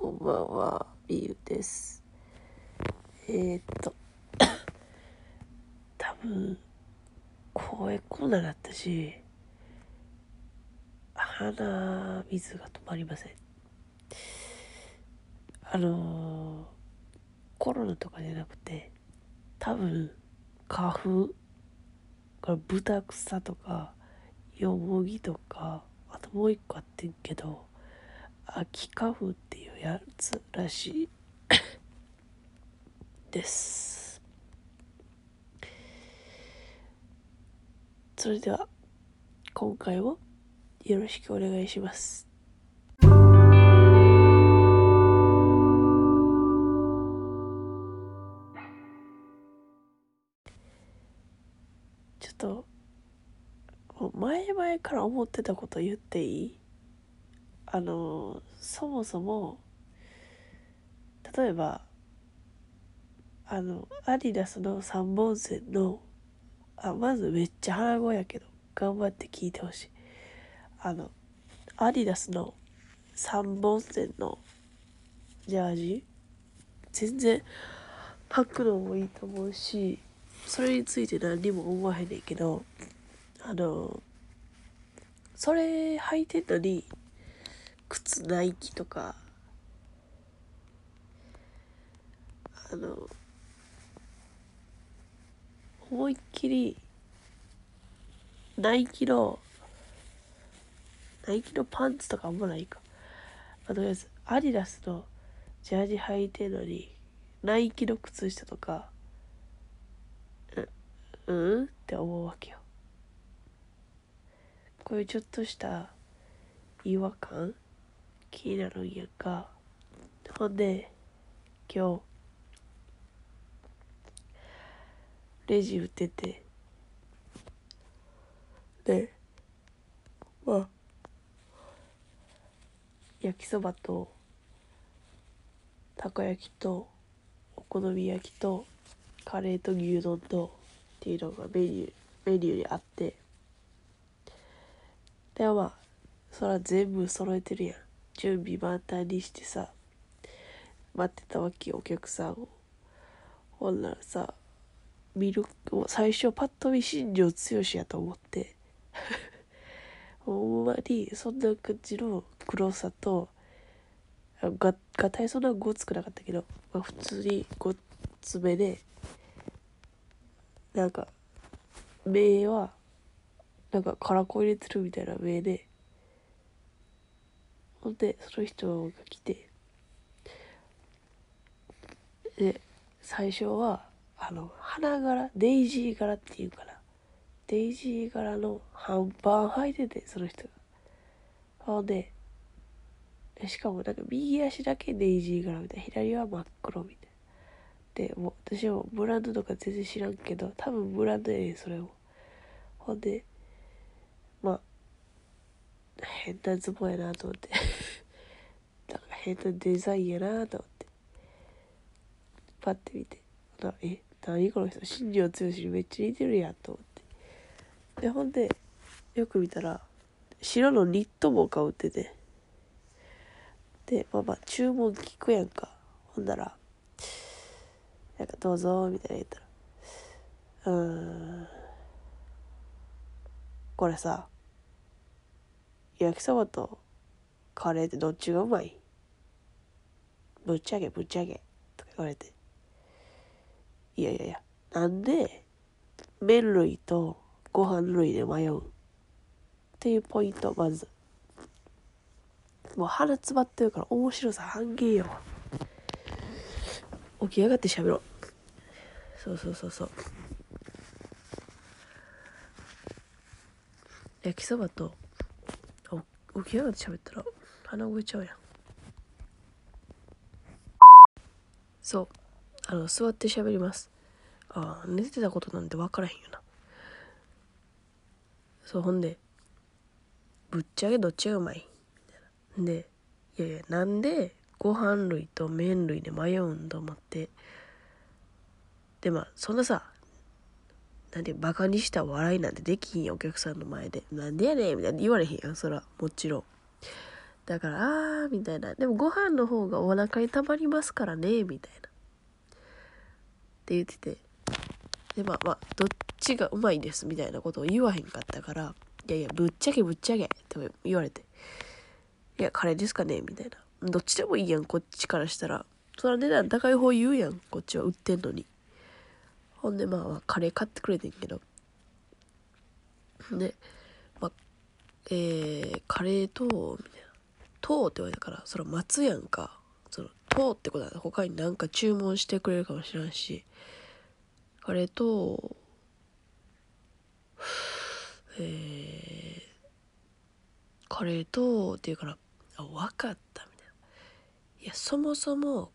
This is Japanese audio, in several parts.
こんばんは、みゆです。えー、っと、多分、声こんなだったし、鼻水が止まりません。あの、コロナとかじゃなくて、多分、花粉、これ豚草とか、よもぎとか、あともう一個あってんけど、秋花粉っていうやつらしいです。それでは今回もよろしくお願いします。ちょっと前々から思ってたこと言っていい？あのそもそも例えばあのアディダスの3本線のあまずめっちゃ鼻声やけど頑張って聞いてほしい。あのアディダスの3本線のジャージ全然履くのもいいと思うしそれについて何にも思わへんねんけどあのそれ履いてんのに靴ナイキとかあの思いっきりナイキのナイキのパンツとかあんまないか。あとりあえずアディダスのジャージ履いてるのにナイキの靴下とかううんって思うわけよ。こういうちょっとした違和感気になるんやんか。ほんで今日レジ売ってて。でまあ焼きそばとたこ焼きとお好み焼きとカレーと牛丼とっていうのがメニューメニューにあって。でまあそら全部揃えてるやん。準備万端にしてさ待ってたわけお客さんを。ほんならさ見る最初パッと見新庄剛志やと思って。ほんまにそんな感じの黒さとががたいそんなごつくなかったけど、まあ、普通にごっつめでなんか目はなんかカラコ入れてるみたいな目でほんでその人が来てで最初はあの花柄デイジー柄っていうからデイジー柄の半パン履いててその人が。ほんでしかもなんか右足だけデイジー柄みたいな。左は真っ黒みたいな。でもう私もブランドとか全然知らんけど多分ブランドやねそれも。ほんでまあ変なズボンやなと思って。なんか変なデザインやなと思って。パッて見て。え何この人新庄剛志にめっちゃ似てるやんと思って。でほんでよく見たら白のニット帽か売ってて。でまあまあ注文聞くやんか。ほんならなんかどうぞみたいな言ったら。うん。これさ焼きそばとカレーってどっちがうまい？ぶっちゃけぶっちゃけ。とか言われて。いやいやいやなんで麺類とご飯類で迷う？っていうポイントまず。もう鼻詰まってるから面白さ半減よ起き上がって喋ろう。そうそうそうそう。焼きそばと起き上がって喋ったら鼻動いちゃうやん。そう。あの座って喋りますああ寝てたことなんて分からへんよなそうほんでぶっちゃけどっちがうまい？みたいなでいやいやなんでご飯類と麺類で迷うんと思って？でまあそんなさなんでバカにした笑いなんてできひんやお客さんの前で。なんでやねんみたいな言われへんやん、そら。もちろん。だから、あー、みたいな。でもご飯の方がお腹に溜まりますからね、みたいな。って言ってて。で、まあまあ、どっちがうまいです、みたいなことを言わへんかったから、いやいや、ぶっちゃけぶっちゃけ、って言われて。いや、カレーですかね？みたいな。どっちでもいいやん、こっちからしたら。そら値段高い方言うやん、こっちは売ってんのに。ほんで、まあまあ、カレー買ってくれてんけど。で、まあ、えー、カレーと、みたいな。とって言われたから、それ待つやんか。とってことは他になんか注文してくれるかもしれんし、カレーと、えー、カレーと、って言うから、あ、わかった、みたいな。いや、そもそも、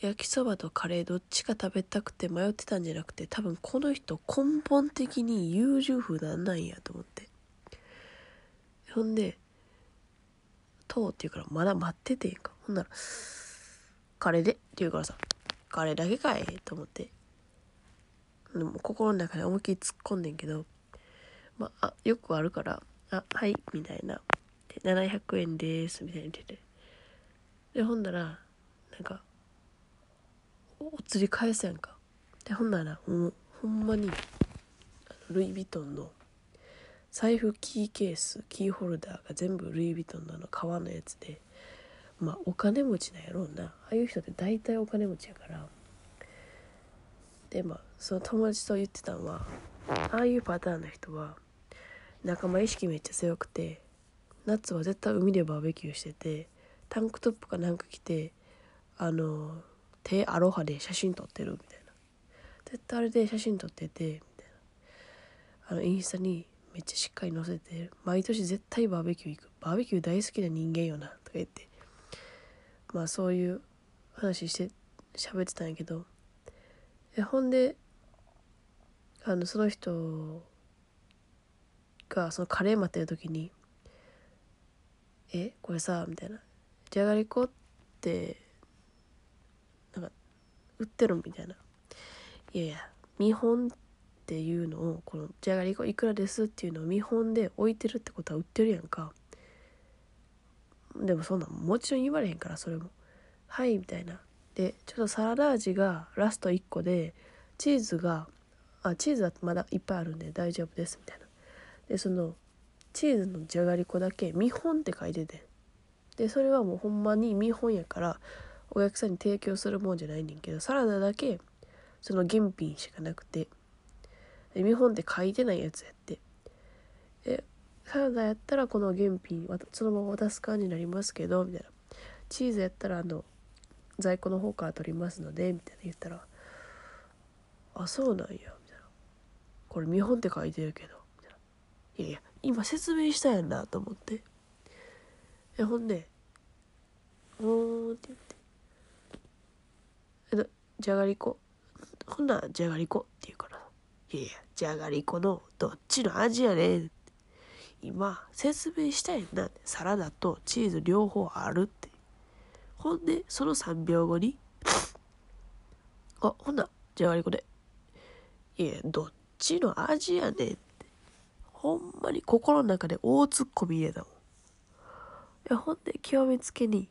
焼きそばとカレーどっちか食べたくて迷ってたんじゃなくて、多分この人根本的に優柔不断なんやと思って。ほんで、とうって言うからまだ待っててんか。ほんなら、カレーでって言うからさ、カレーだけかいと思って。でも心の中で思いっきり突っ込んでんけど、まあ、よくあるから、あ、はい、みたいな。で、700円です、みたいに言ってて。で、ほんなら、なんか、お釣り返すやんか。で、ほんなら、もう、ほんまに、ルイ・ヴィトンの財布キーケースキーホルダーが全部ルイ・ヴィトンのあの革のやつでまあお金持ちなんやろうな。ああいう人って大体お金持ちやから。でまあその友達と言ってたんはああいうパターンの人は仲間意識めっちゃ強くて夏は絶対海でバーベキューしててタンクトップかなんか着てあの手アロハで写真撮ってるみたいな。絶対あれで写真撮っててみたいな。あのインスタにめっちゃしっかり載せて毎年絶対バーベキュー行く。バーベキュー大好きな人間よなとか言ってまあそういう話して喋ってたんやけどえほんであのその人がそのカレー待ってる時に「えこれさ」みたいな「じゃがりこってなんか売ってるみたいな「いやいや見本っていうのをこのじゃがりこいくらですっていうのを見本で置いてるってことは売ってるやんかでもそんなんもちろん言われへんからそれも。はいみたいな。でちょっとサラダ味がラスト1個でチーズがあチーズはまだいっぱいあるんで大丈夫ですみたいな。でそのチーズのじゃがりこだけ見本って書いてて。でそれはもうほんまに見本やからお客さんに提供するもんじゃないねんけどサラダだけその原品しかなくて。見本って書いてないやつやって。えサラダやったらこの原品そのまま渡す感じになりますけどみたいな。チーズやったらあの在庫の方から取りますのでみたいな言ったらあそうなんやみたいな。これ見本って書いてるけどみたいな。いやいや今説明したやんなと思って。えほんで「おー」って言って「じゃがりこ。ほんならじゃがりこ」って言うから。いやいや、じゃがりこのどっちの味やねん。今、説明したいんな。サラダとチーズ両方あるって。ほんで、その3秒後に、あ、ほんな、じゃがりこで。いや、どっちの味やねんって。ほんまに心の中で大突っ込み入れたもん。いや、ほんで、極めつけに、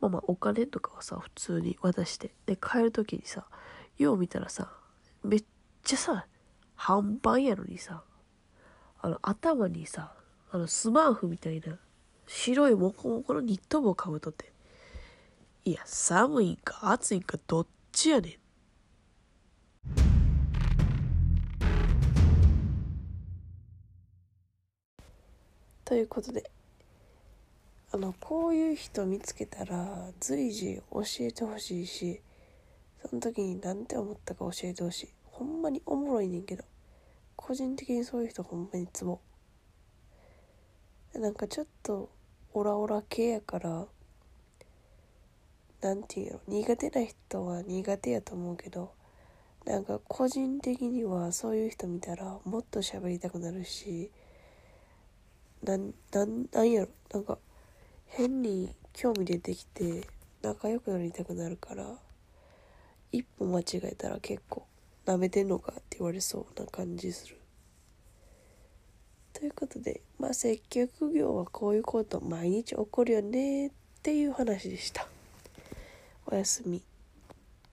まあまあ、お金とかはさ、普通に渡して。で、帰る時にさ、よう見たらさ、めっちゃさ、半パンやのにさ、あの、頭にさ、あの、スマーフみたいな、白いモコモコのニット帽かぶとって。いや、寒いんか暑いんかどっちやねん。ということで、あの、こういう人見つけたら、随時教えてほしいし、その時に何て思ったか教えてほしいほんまにおもろいねんけど個人的にそういう人ほんまにツボ。なんかちょっとオラオラ系やからなんていうの苦手な人は苦手やと思うけどなんか個人的にはそういう人見たらもっと喋りたくなるしなんなんなんやろなんか変に興味出てきて仲良くなりたくなるから一歩間違えたら結構舐めてんのかって言われそうな感じする。ということで、まあ、接客業はこういうこと毎日起こるよねっていう話でした。おやすみ。